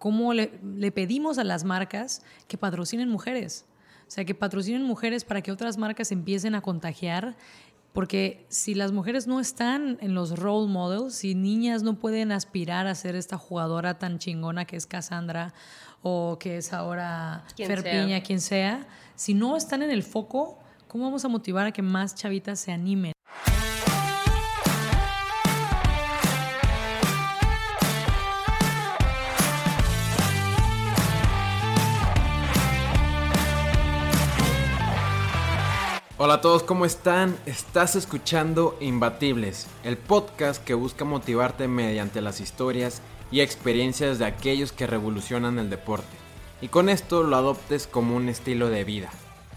cómo le, le pedimos a las marcas que patrocinen mujeres. O sea, que patrocinen mujeres para que otras marcas empiecen a contagiar porque si las mujeres no están en los role models, si niñas no pueden aspirar a ser esta jugadora tan chingona que es Cassandra o que es ahora Ferpiña, quien sea, si no están en el foco, ¿cómo vamos a motivar a que más chavitas se animen? Hola a todos, ¿cómo están? Estás escuchando Imbatibles, el podcast que busca motivarte mediante las historias y experiencias de aquellos que revolucionan el deporte. Y con esto lo adoptes como un estilo de vida.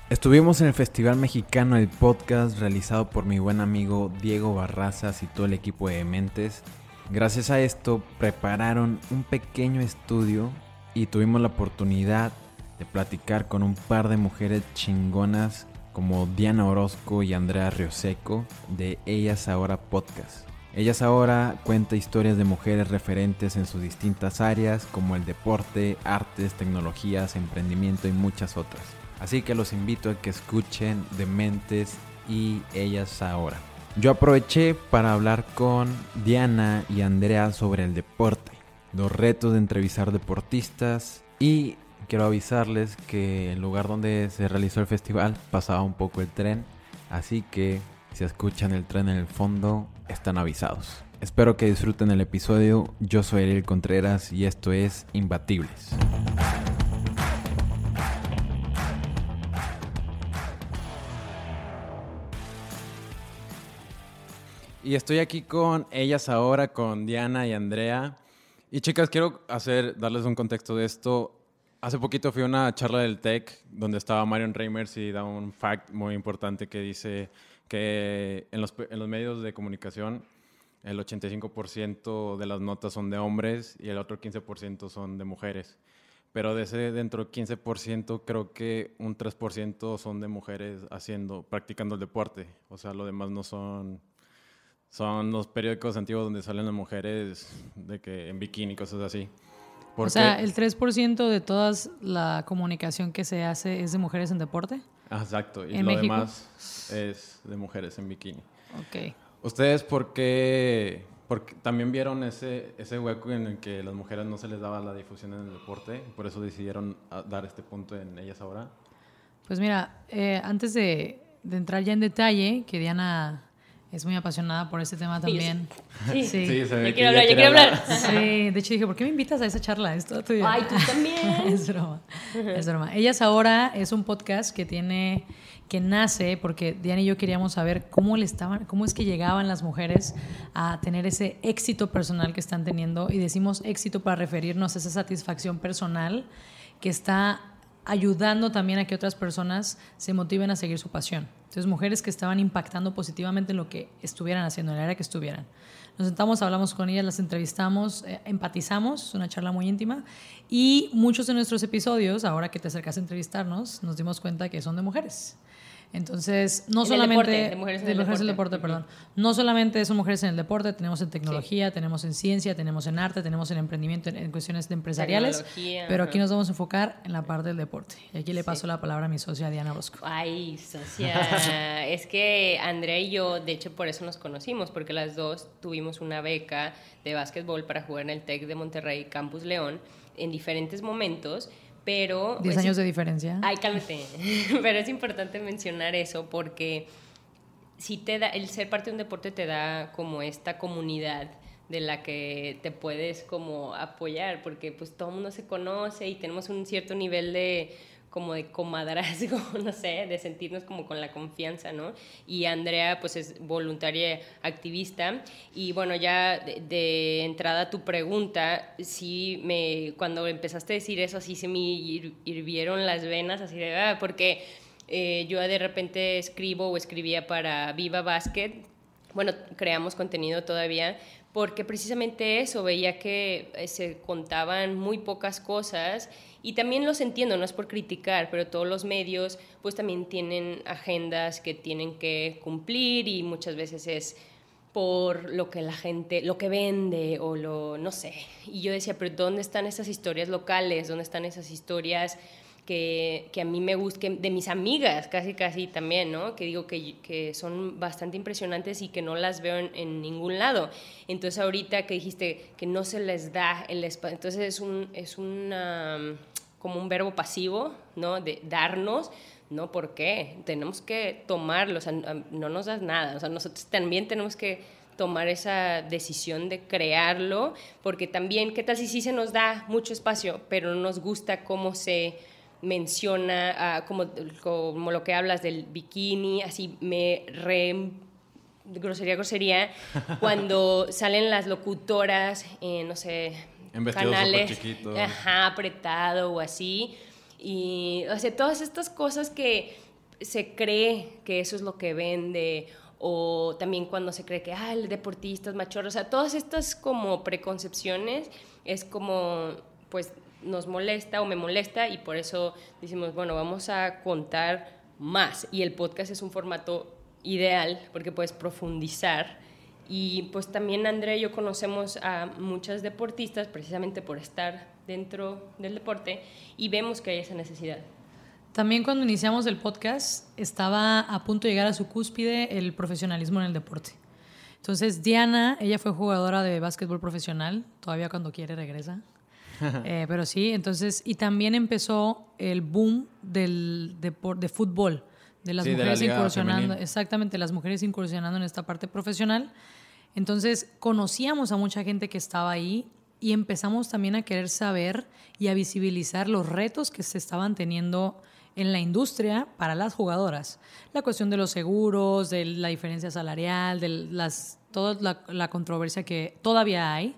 Estuvimos en el Festival Mexicano del Podcast realizado por mi buen amigo Diego Barrazas y todo el equipo de Mentes. Gracias a esto prepararon un pequeño estudio y tuvimos la oportunidad de platicar con un par de mujeres chingonas como Diana Orozco y Andrea Rioseco de Ellas Ahora Podcast. Ellas Ahora cuenta historias de mujeres referentes en sus distintas áreas como el deporte, artes, tecnologías, emprendimiento y muchas otras. Así que los invito a que escuchen Dementes y Ellas Ahora. Yo aproveché para hablar con Diana y Andrea sobre el deporte, los retos de entrevistar deportistas y quiero avisarles que el lugar donde se realizó el festival pasaba un poco el tren, así que si escuchan el tren en el fondo, están avisados. Espero que disfruten el episodio. Yo soy Ariel Contreras y esto es Imbatibles. Y estoy aquí con ellas ahora, con Diana y Andrea. Y chicas, quiero hacer, darles un contexto de esto. Hace poquito fui a una charla del TEC donde estaba Marion Reimers y da un fact muy importante que dice que en los, en los medios de comunicación el 85% de las notas son de hombres y el otro 15% son de mujeres. Pero de ese dentro del 15% creo que un 3% son de mujeres haciendo, practicando el deporte. O sea, lo demás no son son los periódicos antiguos donde salen las mujeres de que en bikini cosas así. O sea, el 3% de toda la comunicación que se hace es de mujeres en deporte. Ah, exacto, y lo demás es de mujeres en bikini. Ok. ¿Ustedes por qué, porque también vieron ese, ese hueco en el que las mujeres no se les daba la difusión en el deporte? ¿Por eso decidieron ah, dar este punto en ellas ahora? Pues mira, eh, antes de, de entrar ya en detalle, que Diana es muy apasionada por este tema también. Sí, sí. sí se yo quiero hablar, yo quiero hablar. Sí, de hecho dije, ¿por qué me invitas a esa charla? Es. Ay, tú también. es broma, es broma. Ellas ahora es un podcast que tiene, que nace porque Diana y yo queríamos saber cómo le estaban, cómo es que llegaban las mujeres a tener ese éxito personal que están teniendo y decimos éxito para referirnos a esa satisfacción personal que está ayudando también a que otras personas se motiven a seguir su pasión. Entonces, mujeres que estaban impactando positivamente en lo que estuvieran haciendo, en el área que estuvieran. Nos sentamos, hablamos con ellas, las entrevistamos, eh, empatizamos, una charla muy íntima. Y muchos de nuestros episodios, ahora que te acercas a entrevistarnos, nos dimos cuenta que son de mujeres. Entonces, no solamente de mujeres en el deporte, deporte perdón. No solamente son mujeres en el deporte, tenemos en tecnología, tenemos en ciencia, tenemos en arte, tenemos en emprendimiento, en, cuestiones empresariales, pero aquí nos vamos a enfocar en la parte del deporte. Y aquí le paso la palabra a mi socia Diana Bosco. Ay, socia, es que Andrea y yo, de hecho, por eso nos conocimos, porque las dos tuvimos una beca de básquetbol para jugar en el TEC de Monterrey, Campus León, en diferentes momentos pero... 10 años de diferencia. Ay, cálmate. pero es importante mencionar eso porque si te da, el ser parte de un deporte te da como esta comunidad de la que te puedes como apoyar, porque pues todo el mundo se conoce y tenemos un cierto nivel de como de comadrazgo, no sé, de sentirnos como con la confianza, ¿no? Y Andrea, pues es voluntaria activista. Y bueno, ya de, entrada tu pregunta, sí me, cuando empezaste a decir eso, así se me hirvieron las venas, así de, ah, porque eh, yo de repente escribo o escribía para Viva Basket. Bueno, creamos contenido todavía, porque precisamente eso, veía que eh, se contaban muy pocas cosas y también los entiendo, no es por criticar, pero todos los medios pues también tienen agendas que tienen que cumplir y muchas veces es por lo que la gente, lo que vende o lo, no sé. Y yo decía, pero ¿dónde están esas historias locales? ¿Dónde están esas historias que, que a mí me gustan, de mis amigas casi casi también, ¿no? Que digo que, que son bastante impresionantes y que no las veo en, en, ningún lado. Entonces ahorita que dijiste que no se les da el espacio, entonces es un, es una, como un verbo pasivo, ¿no? De darnos no, ¿por qué? Tenemos que tomarlo, o sea, no nos das nada, o sea, nosotros también tenemos que tomar esa decisión de crearlo, porque también, ¿qué tal si sí se nos da mucho espacio, pero no nos gusta cómo se menciona, uh, como, como lo que hablas del bikini, así me re grosería, grosería, cuando salen las locutoras, en, no sé, en canales, ajá, apretado o así, y, o sea, todas estas cosas que se cree que eso es lo que vende, o también cuando se cree que, ah, el deportista es machorro, o sea, todas estas como preconcepciones es como, pues, nos molesta o me molesta y por eso decimos, bueno, vamos a contar más. Y el podcast es un formato ideal porque puedes profundizar. Y pues también Andrea y yo conocemos a muchas deportistas precisamente por estar dentro del deporte y vemos que hay esa necesidad. También cuando iniciamos el podcast estaba a punto de llegar a su cúspide el profesionalismo en el deporte. Entonces Diana, ella fue jugadora de básquetbol profesional, todavía cuando quiere regresa. Eh, pero sí, entonces, y también empezó el boom del de, de fútbol, de las mujeres incursionando, exactamente, las mujeres incursionando en esta parte profesional. Entonces, conocíamos a mucha gente que estaba ahí y empezamos también a querer saber y a visibilizar los retos que se estaban teniendo en la industria para las jugadoras. La cuestión de los seguros, de la diferencia salarial, de las, toda la, la controversia que todavía hay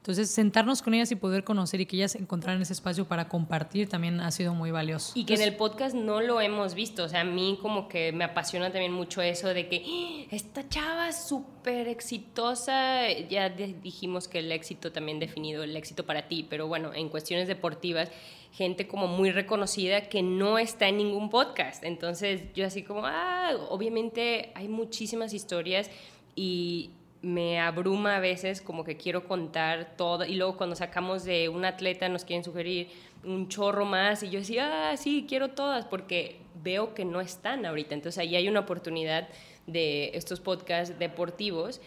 entonces, sentarnos con ellas y poder conocer y que ellas encontraran ese espacio para compartir también ha sido muy valioso. Y que en el podcast no lo hemos visto. O sea, a mí como que me apasiona también mucho eso de que ¡Ah! esta chava súper exitosa. Ya dijimos que el éxito también definido, el éxito para ti, pero bueno, en cuestiones deportivas, gente como muy reconocida que no está en ningún podcast. Entonces, yo así como, ah, obviamente hay muchísimas historias y me abruma a veces como que quiero contar todo y luego cuando sacamos de un atleta nos quieren sugerir un chorro más y yo decía, ah, sí, quiero todas porque veo que no están ahorita. Entonces ahí hay una oportunidad de estos podcasts deportivos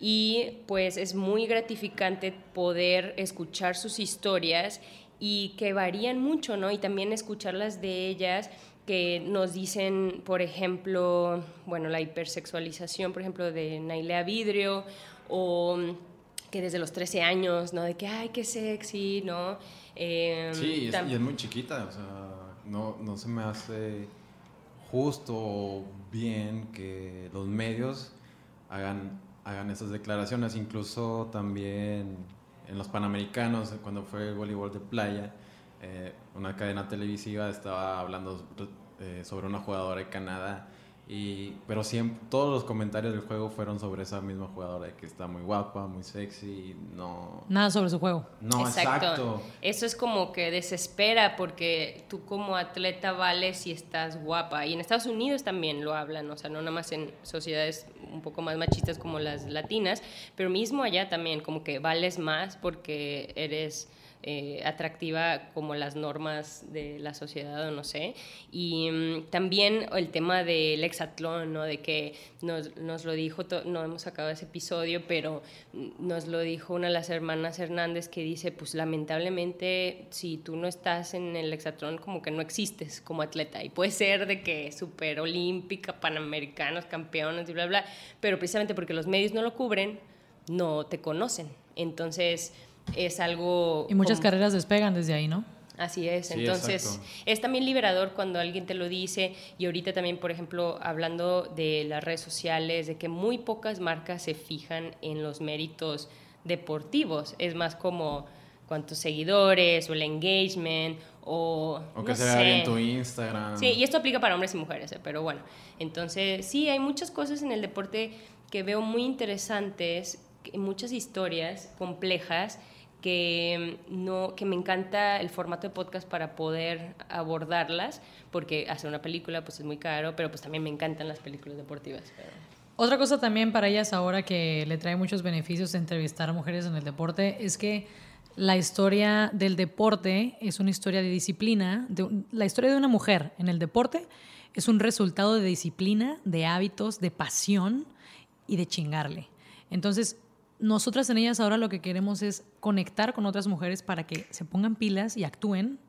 y pues es muy gratificante poder escuchar sus historias y que varían mucho, ¿no? Y también escucharlas de ellas que nos dicen, por ejemplo, bueno, la hipersexualización, por ejemplo, de Nailea Vidrio, o que desde los 13 años, ¿no? De que, ay, qué sexy, ¿no? Em, sí, y es, muy chiquita, o sea, no, no se me hace justo o bien que los medios hagan, hagan esas declaraciones, incluso también en los Panamericanos, cuando fue el voleibol de playa, eh, una cadena televisiva estaba hablando eh, sobre una jugadora de Canadá. Y, pero siempre, todos los comentarios del juego fueron sobre esa misma jugadora, que está muy guapa, muy sexy, no... Nada sobre su juego. No, exacto. Eso es como que desespera porque tú como atleta vales si estás guapa. Y en Estados Unidos también lo hablan, o sea, no nada más en sociedades un poco más machistas como las latinas, pero mismo allá también, como que vales más porque eres eh, atractiva como las normas de la sociedad o no sé. Y mm, también el tema del hexatlón, ¿no? De que nos, nos lo dijo, no hemos acabado ese episodio, pero nos lo dijo una de las hermanas Hernández que dice, pues lamentablemente si tú no estás en el hexatlón como que no existes como atleta. Y puede ser de que súper olímpica, panamericanos, campeones y bla, bla, pero precisamente porque los medios no lo cubren, no te conocen. Entonces es algo... Y muchas carreras despegan desde ahí, ¿no? Así es, entonces es también liberador cuando alguien te lo dice y ahorita también, por ejemplo, hablando de las redes sociales, de que muy pocas marcas se fijan en los méritos deportivos, es más como cuántos seguidores o el engagement o... O que se vea en tu Instagram. Sí, y esto aplica para hombres y mujeres, ¿eh? pero bueno, entonces sí, hay muchas cosas en el deporte que veo muy interesantes, muchas historias complejas que, no, que me encanta el formato de podcast para poder abordarlas, porque hacer una película pues es muy caro, pero pues también me encantan las películas deportivas. Otra cosa también para ellas ahora que le trae muchos beneficios de entrevistar a mujeres en el deporte es que la historia del deporte es una historia de disciplina. la historia de una mujer en el deporte es un resultado de disciplina, de hábitos, de pasión y de chingarle. Entonces, nosotras en ellas ahora lo que queremos es conectar con otras mujeres para que se pongan pilas y actúen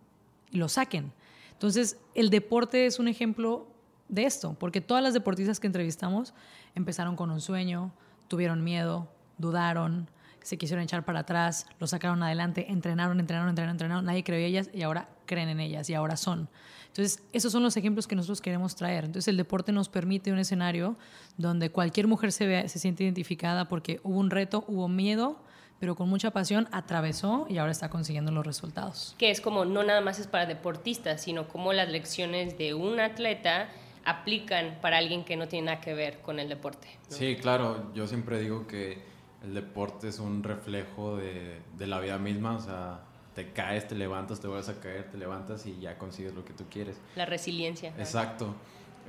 y lo saquen. Entonces, el deporte es un ejemplo de esto, porque todas las deportistas que entrevistamos empezaron con un sueño, tuvieron miedo, dudaron, se quisieron echar para atrás, lo sacaron adelante, entrenaron, entrenaron, entrenaron, entrenaron, nadie creyó en ellas y ahora creen en ellas y ahora son. Entonces, esos son los ejemplos que nosotros queremos traer. Entonces, el deporte nos permite un escenario donde cualquier mujer se, ve, se siente identificada porque hubo un reto, hubo miedo, pero con mucha pasión atravesó y ahora está consiguiendo los resultados. Que es como, no nada más es para deportistas, sino como las lecciones de un atleta aplican para alguien que no tiene nada que ver con el deporte. Sí, claro, yo siempre digo que el deporte es un reflejo de, de la vida misma, o sea, te caes, te levantas, te vuelves a caer, te levantas y ya consigues lo que tú quieres. La resiliencia. Exacto.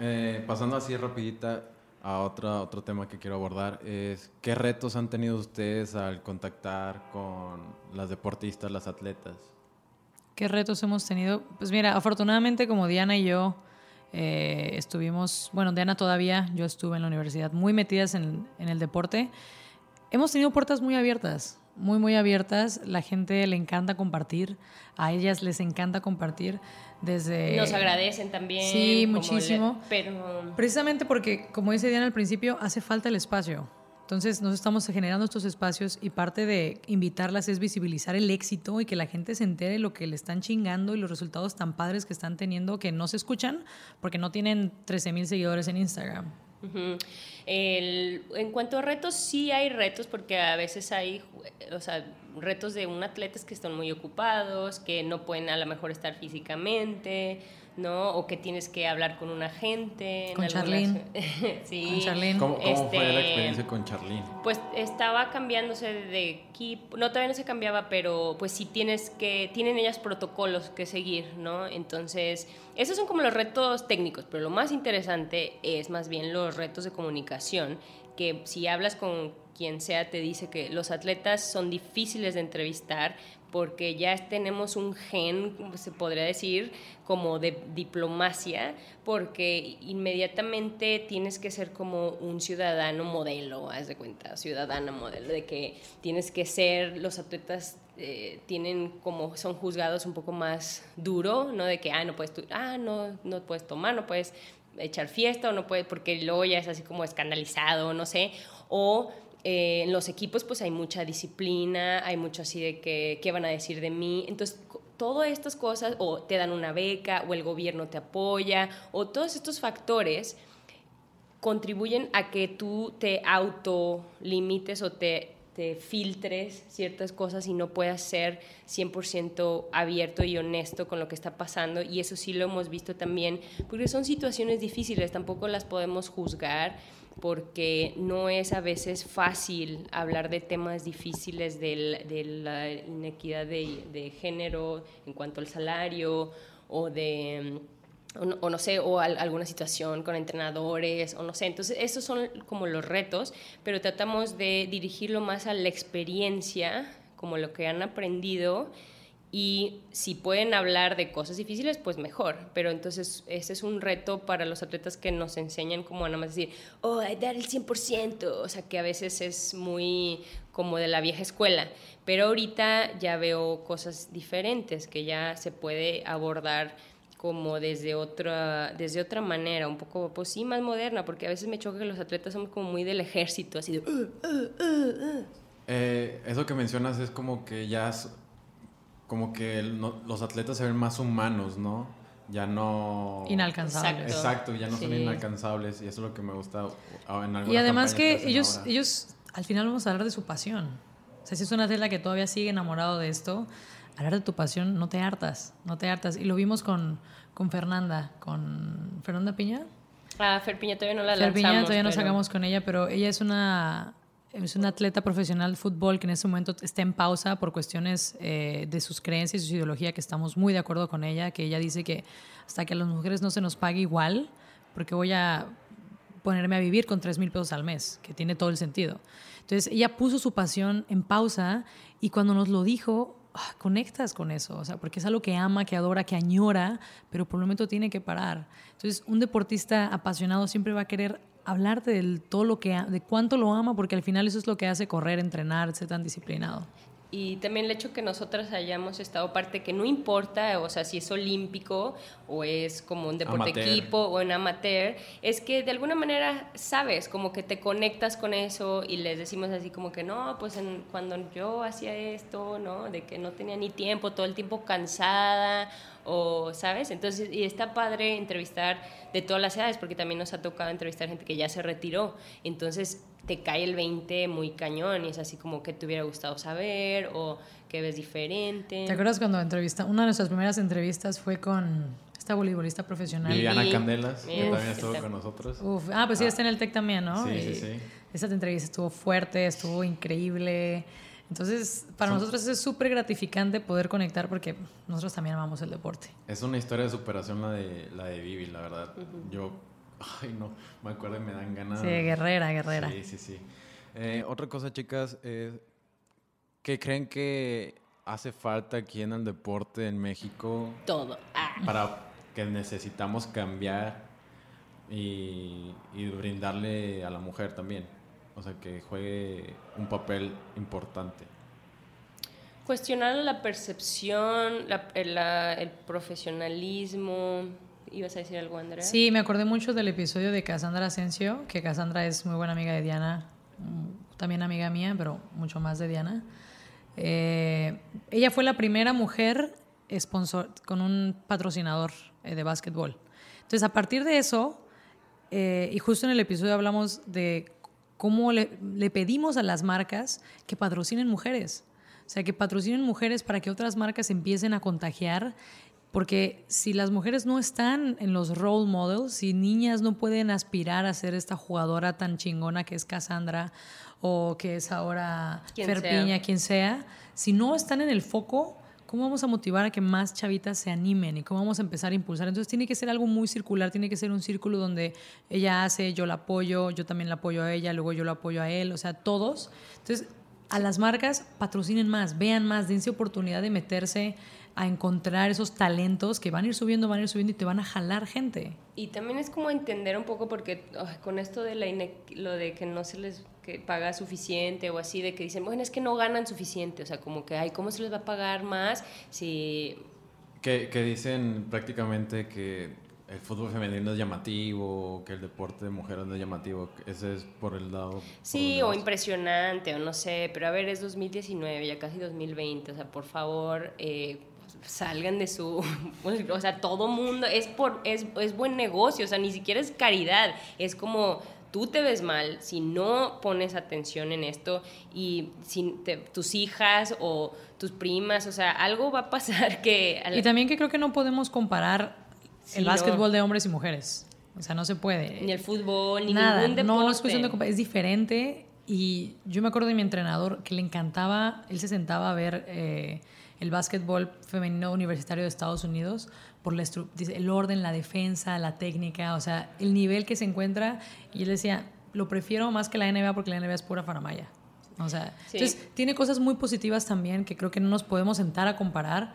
Eh, pasando así rapidita a otra, otro tema que quiero abordar es qué retos han tenido ustedes al contactar con las deportistas, las atletas. ¿Qué retos hemos tenido? Pues mira, afortunadamente como Diana y yo eh, estuvimos, bueno, Diana todavía, yo estuve en la universidad muy metidas en, en el deporte, hemos tenido puertas muy abiertas muy, muy abiertas. La gente le encanta compartir. A ellas les encanta compartir desde... Nos agradecen también. Sí, muchísimo. pero... Precisamente porque, como dice Diana al principio, hace falta el espacio. Entonces, nos estamos generando estos espacios y parte de invitarlas es visibilizar el éxito y que la gente se entere lo que le están chingando y los resultados tan padres que están teniendo que no se escuchan porque no tienen 13 mil seguidores en Instagram en cuanto a retos, sí hay retos porque a veces hay, o sea, retos de un atleta que están muy ocupados, que no pueden a lo mejor estar físicamente, ¿no? O que tienes que hablar con un agente. Con Charlene. sí. Con Charlene. ¿Cómo, fue la este, experiencia con Charlene? Pues estaba cambiándose de equipo. No, todavía no se cambiaba, pero pues sí tienes que, tienen ellas protocolos que seguir, ¿no? Entonces, esos son como los retos técnicos, pero lo más interesante es más bien los retos de comunicación, que si hablas con quien sea te dice que los atletas son difíciles de entrevistar porque ya tenemos un gen, se podría decir, como de diplomacia, porque inmediatamente tienes que ser como un ciudadano modelo, haz de cuenta, ciudadana modelo, de que tienes que ser, los atletas eh, tienen como, son juzgados un poco más duro, ¿no? De que, ah, no puedes, ah, no, no puedes tomar, no puedes echar fiesta o no puedes, porque luego ya es así como escandalizado, no sé, o eh, en los equipos pues hay mucha disciplina, hay mucho así de que, ¿qué van a decir de mí? Entonces, todas estas cosas, o te dan una beca, o el gobierno te apoya, o todos estos factores contribuyen a que tú te autolimites o te, te filtres ciertas cosas y no puedas ser 100% abierto y honesto con lo que está pasando. Y eso sí lo hemos visto también, porque son situaciones difíciles, tampoco las podemos juzgar porque no es a veces fácil hablar de temas difíciles de la inequidad de, género en cuanto al salario o de o no, sé, o alguna situación con entrenadores, o no sé. Entonces, esos son como los retos, pero tratamos de dirigirlo más a la experiencia, como lo que han aprendido, y si pueden hablar de cosas difíciles, pues mejor. Pero entonces ese es un reto para los atletas que nos enseñan como nada más decir, oh, dar el 100%, o sea que a veces es muy como de la vieja escuela. Pero ahorita ya veo cosas diferentes que ya se puede abordar como desde otra, desde otra manera, un poco, pues sí, más moderna, porque a veces me choca que los atletas son como muy del ejército, así de... Uh, uh, uh, eh, eso que mencionas es como que ya como que los atletas se ven más humanos, ¿no? Ya no... Inalcanzables. Exacto, ya no son inalcanzables y eso es lo que me gusta en Y además que, ellos, ellos, al final vamos a hablar de su pasión. O sea, si es una atleta que todavía sigue enamorado de esto, hablar de tu pasión no te hartas, no te hartas. Y lo vimos con, con Fernanda, con Fernanda Piña. Ah, Fer Piña todavía no la Fer Piña todavía no sacamos con ella, pero ella es una es una atleta profesional de fútbol que en ese momento está en pausa por cuestiones eh, de sus creencias y su ideología, que estamos muy de acuerdo con ella, que ella dice que hasta que a las mujeres no se nos pague igual, porque voy a ponerme a vivir con 3 mil pesos al mes, que tiene todo el sentido. Entonces ella puso su pasión en pausa y cuando nos lo dijo, ah, conectas con eso, o sea, porque es algo que ama, que adora, que añora, pero por el momento tiene que parar. Entonces un deportista apasionado siempre va a querer hablarte de todo lo que, de cuánto lo ama, porque al final eso es lo que hace correr, entrenar, ser tan disciplinado y también el hecho que nosotras hayamos estado parte que no importa, o sea, si es olímpico o es como un deporte equipo o en amateur, es que de alguna manera sabes, como que te conectas con eso y les decimos así como que no, pues cuando yo hacía esto, ¿no? De que no tenía ni tiempo, todo el tiempo cansada o, ¿sabes? Entonces, y está padre entrevistar de todas las edades porque también nos ha tocado entrevistar gente que ya se retiró. Entonces, te cae el 20 muy cañón y es así como que te hubiera gustado saber o que ves diferente. ¿Te acuerdas cuando entrevista, una de nuestras primeras entrevistas fue con esta voleibolista profesional? Viviana Candelas, que también estuvo con nosotros. ah, pues sí, está en el TEC también, ¿no? Sí, sí, sí. Esa entrevista estuvo fuerte, estuvo increíble. Entonces, para nosotros es súper gratificante poder conectar porque nosotros también amamos el deporte. Es una historia de superación la de, la de Vivi, la verdad. Yo Ay, no, me acuerdo y me dan ganas. Sí, guerrera, guerrera. Sí, sí, sí. Eh, otra cosa, chicas, eh, ¿qué creen que hace falta aquí en el deporte en México? Todo. Ah. Para que necesitamos cambiar y, y, brindarle a la mujer también. O sea, que juegue un papel importante. Cuestionar la percepción, el profesionalismo, ¿Ibas a decir algo, Andrea? Sí, me acordé mucho del episodio de Cassandra Asensio, que Cassandra es muy buena amiga de Diana, mm, también amiga mía, pero mucho más de Diana. Eh, ella fue la primera mujer sponsor, con un patrocinador eh, de básquetbol. Entonces, a partir de eso, eh, y justo en el episodio hablamos de cómo le, le pedimos a las marcas que patrocinen mujeres. O sea, que patrocinen mujeres para que otras marcas empiecen a contagiar porque si las mujeres no están en los role models, si niñas no pueden aspirar a ser esta jugadora tan chingona que es Cassandra o que es ahora Ferpiña, quien sea, si no están en el foco, ¿cómo vamos a motivar a que más chavitas se animen y cómo vamos a empezar a impulsar? Entonces tiene que ser algo muy circular, tiene que ser un círculo donde ella hace, yo la apoyo, yo también la apoyo a ella, luego yo la apoyo a él, o sea, todos. Entonces, a las marcas patrocinen más, vean más, dense oportunidad de meterse a encontrar esos talentos que van a ir subiendo, van a ir subiendo y te van a jalar gente. Y también es como entender un poco, porque con esto de la lo de que no se les que paga suficiente o así, de que dicen, bueno, es que no ganan suficiente, o sea, como que, ay, ¿cómo se les va a pagar más si... Que, que dicen prácticamente que el fútbol femenino es llamativo, que el deporte de mujeres no es llamativo, ese es por el lado... Sí, o impresionante, o no sé, pero a ver, es 2019, ya casi 2020, o sea, por favor, eh, salgan de su, o sea, todo mundo, es, por, es, es buen negocio, o sea, ni siquiera es caridad, es como tú te ves mal si no pones atención en esto y si tus hijas o tus primas, o sea, algo va a pasar que... Y también que creo que no podemos comparar el básquetbol de hombres y mujeres. O sea, no se puede. Ni el fútbol, ni nada. ningún deporte. No, es cuestión de es diferente. Y yo me acuerdo de mi entrenador que le encantaba, él se sentaba a ver eh, el básquetbol femenino universitario de Estados Unidos por el orden, la defensa, la técnica, o sea, el nivel que se encuentra. Y él decía, lo prefiero más que la NBA porque la NBA es pura faramaya. O sea, entonces tiene cosas muy positivas también que creo que no nos podemos sentar a comparar.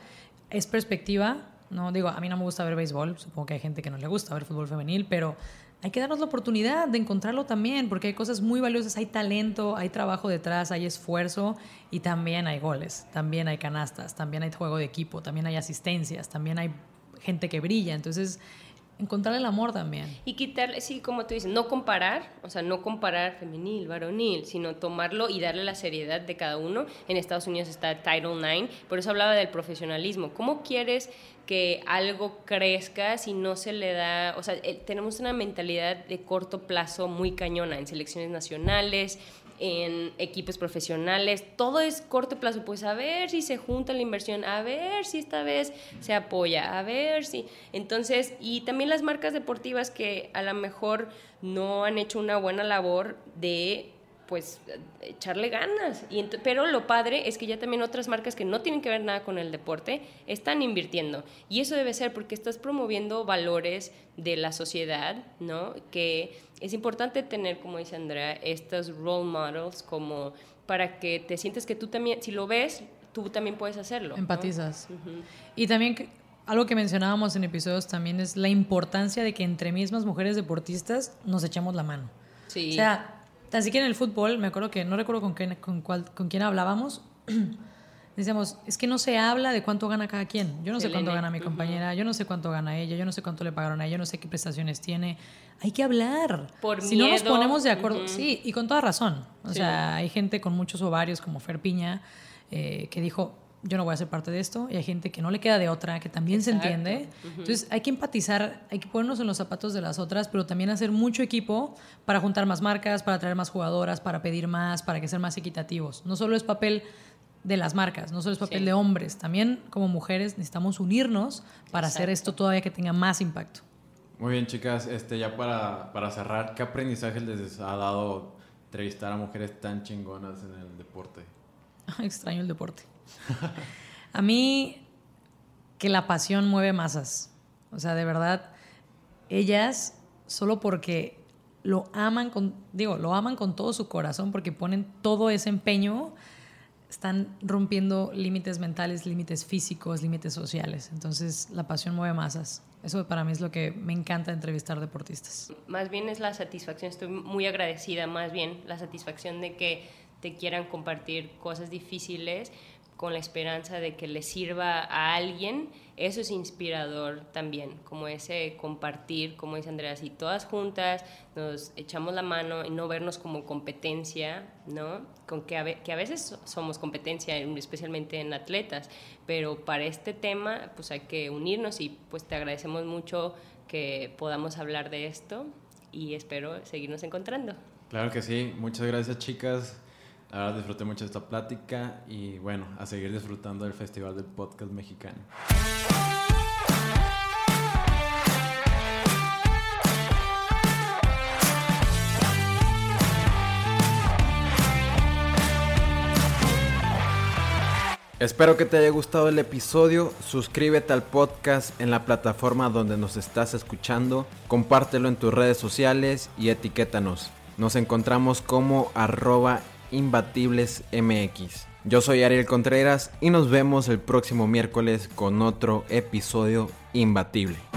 Es perspectiva, no digo, a mí no me gusta ver béisbol, supongo que hay gente que no le gusta ver fútbol femenil, pero hay que darnos la oportunidad de encontrarlo también, porque hay cosas muy valiosas, hay talento, hay trabajo detrás, hay esfuerzo y también hay goles, también hay canastas, también hay juego de equipo, también hay asistencias, también hay gente que brilla. Entonces, encontrar el amor también. Y quitarle, sí, como tú dices, no comparar, o sea, no comparar femenil, varonil, sino tomarlo y darle la seriedad de cada uno. En Estados Unidos está Title IX, por eso hablaba del profesionalismo. ¿Cómo quieres que algo crezca si no se le da, o sea, eh, tenemos una mentalidad de corto plazo muy cañona en selecciones nacionales, en equipos profesionales, todo es corto plazo, pues a ver si se junta la inversión, a ver si esta vez se apoya, a ver si. Entonces, y también las marcas deportivas que a lo mejor no han hecho una buena labor de pues echarle ganas. Y pero lo padre es que ya también otras marcas que no tienen que ver nada con el deporte están invirtiendo. Y eso debe ser porque estás promoviendo valores de la sociedad, ¿no? Que es importante tener, como dice Andrea, estos role models como para que te sientes que tú también, si lo ves, tú también puedes hacerlo. Empatizas. Y también algo que mencionábamos en episodios también es la importancia de que entre mismas mujeres deportistas nos echemos la mano. Sí. O sea, Tan siquiera en el fútbol, me acuerdo que no recuerdo con quién, con, con quién hablábamos. Decíamos, es que no se habla de cuánto gana cada quien. Yo no sé cuánto gana mi compañera, yo no sé cuánto gana ella, yo no sé cuánto le pagaron a ella, yo no sé qué prestaciones tiene. Hay que hablar. Por si no nos ponemos de acuerdo, sí, y con toda razón. O sea, hay gente con muchos ovarios como Fer Piña eh, que dijo, yo no voy a ser parte de esto, y hay gente que no le queda de otra, que también se entiende. Entonces hay que empatizar, hay que ponernos en los zapatos de las otras, pero también hacer mucho equipo para juntar más marcas, para traer más jugadoras, para pedir más, para que sean más equitativos. No solo es papel de las marcas, no solo es papel de hombres, también como mujeres necesitamos unirnos para hacer esto todavía que tenga más impacto. Muy bien, chicas, este, ya para, para cerrar, ¿qué aprendizaje les ha dado entrevistar a mujeres tan chingonas en el deporte? Extraño el deporte. A mí, que la pasión mueve masas. O sea, de verdad, ellas, solo porque lo aman con, digo, lo aman con todo su corazón, porque ponen todo ese empeño, están rompiendo límites mentales, límites físicos, límites sociales. Entonces, la pasión mueve masas. Eso para mí es lo que me encanta entrevistar deportistas. Más bien es la satisfacción, estoy muy agradecida, más bien la satisfacción de que te quieran compartir cosas difíciles, con la esperanza de que le sirva a alguien, eso es inspirador también, como ese compartir, como dice Andrea, si todas juntas nos echamos la mano y no vernos como competencia, ¿no? Con que a, que a veces somos competencia, especialmente en atletas, pero para este tema pues hay que unirnos y pues te agradecemos mucho que podamos hablar de esto y espero seguirnos encontrando. Claro que sí, muchas gracias chicas. Verdad disfruté mucho esta plática y bueno, a seguir disfrutando del Festival del Podcast Mexicano. Espero que te haya gustado el episodio. Suscríbete al podcast en la plataforma donde nos estás escuchando. Compártelo en tus redes sociales y etiquétanos. Nos encontramos como arroba Imbatibles MX. Yo soy Ariel Contreras y nos vemos el próximo miércoles con otro episodio imbatible.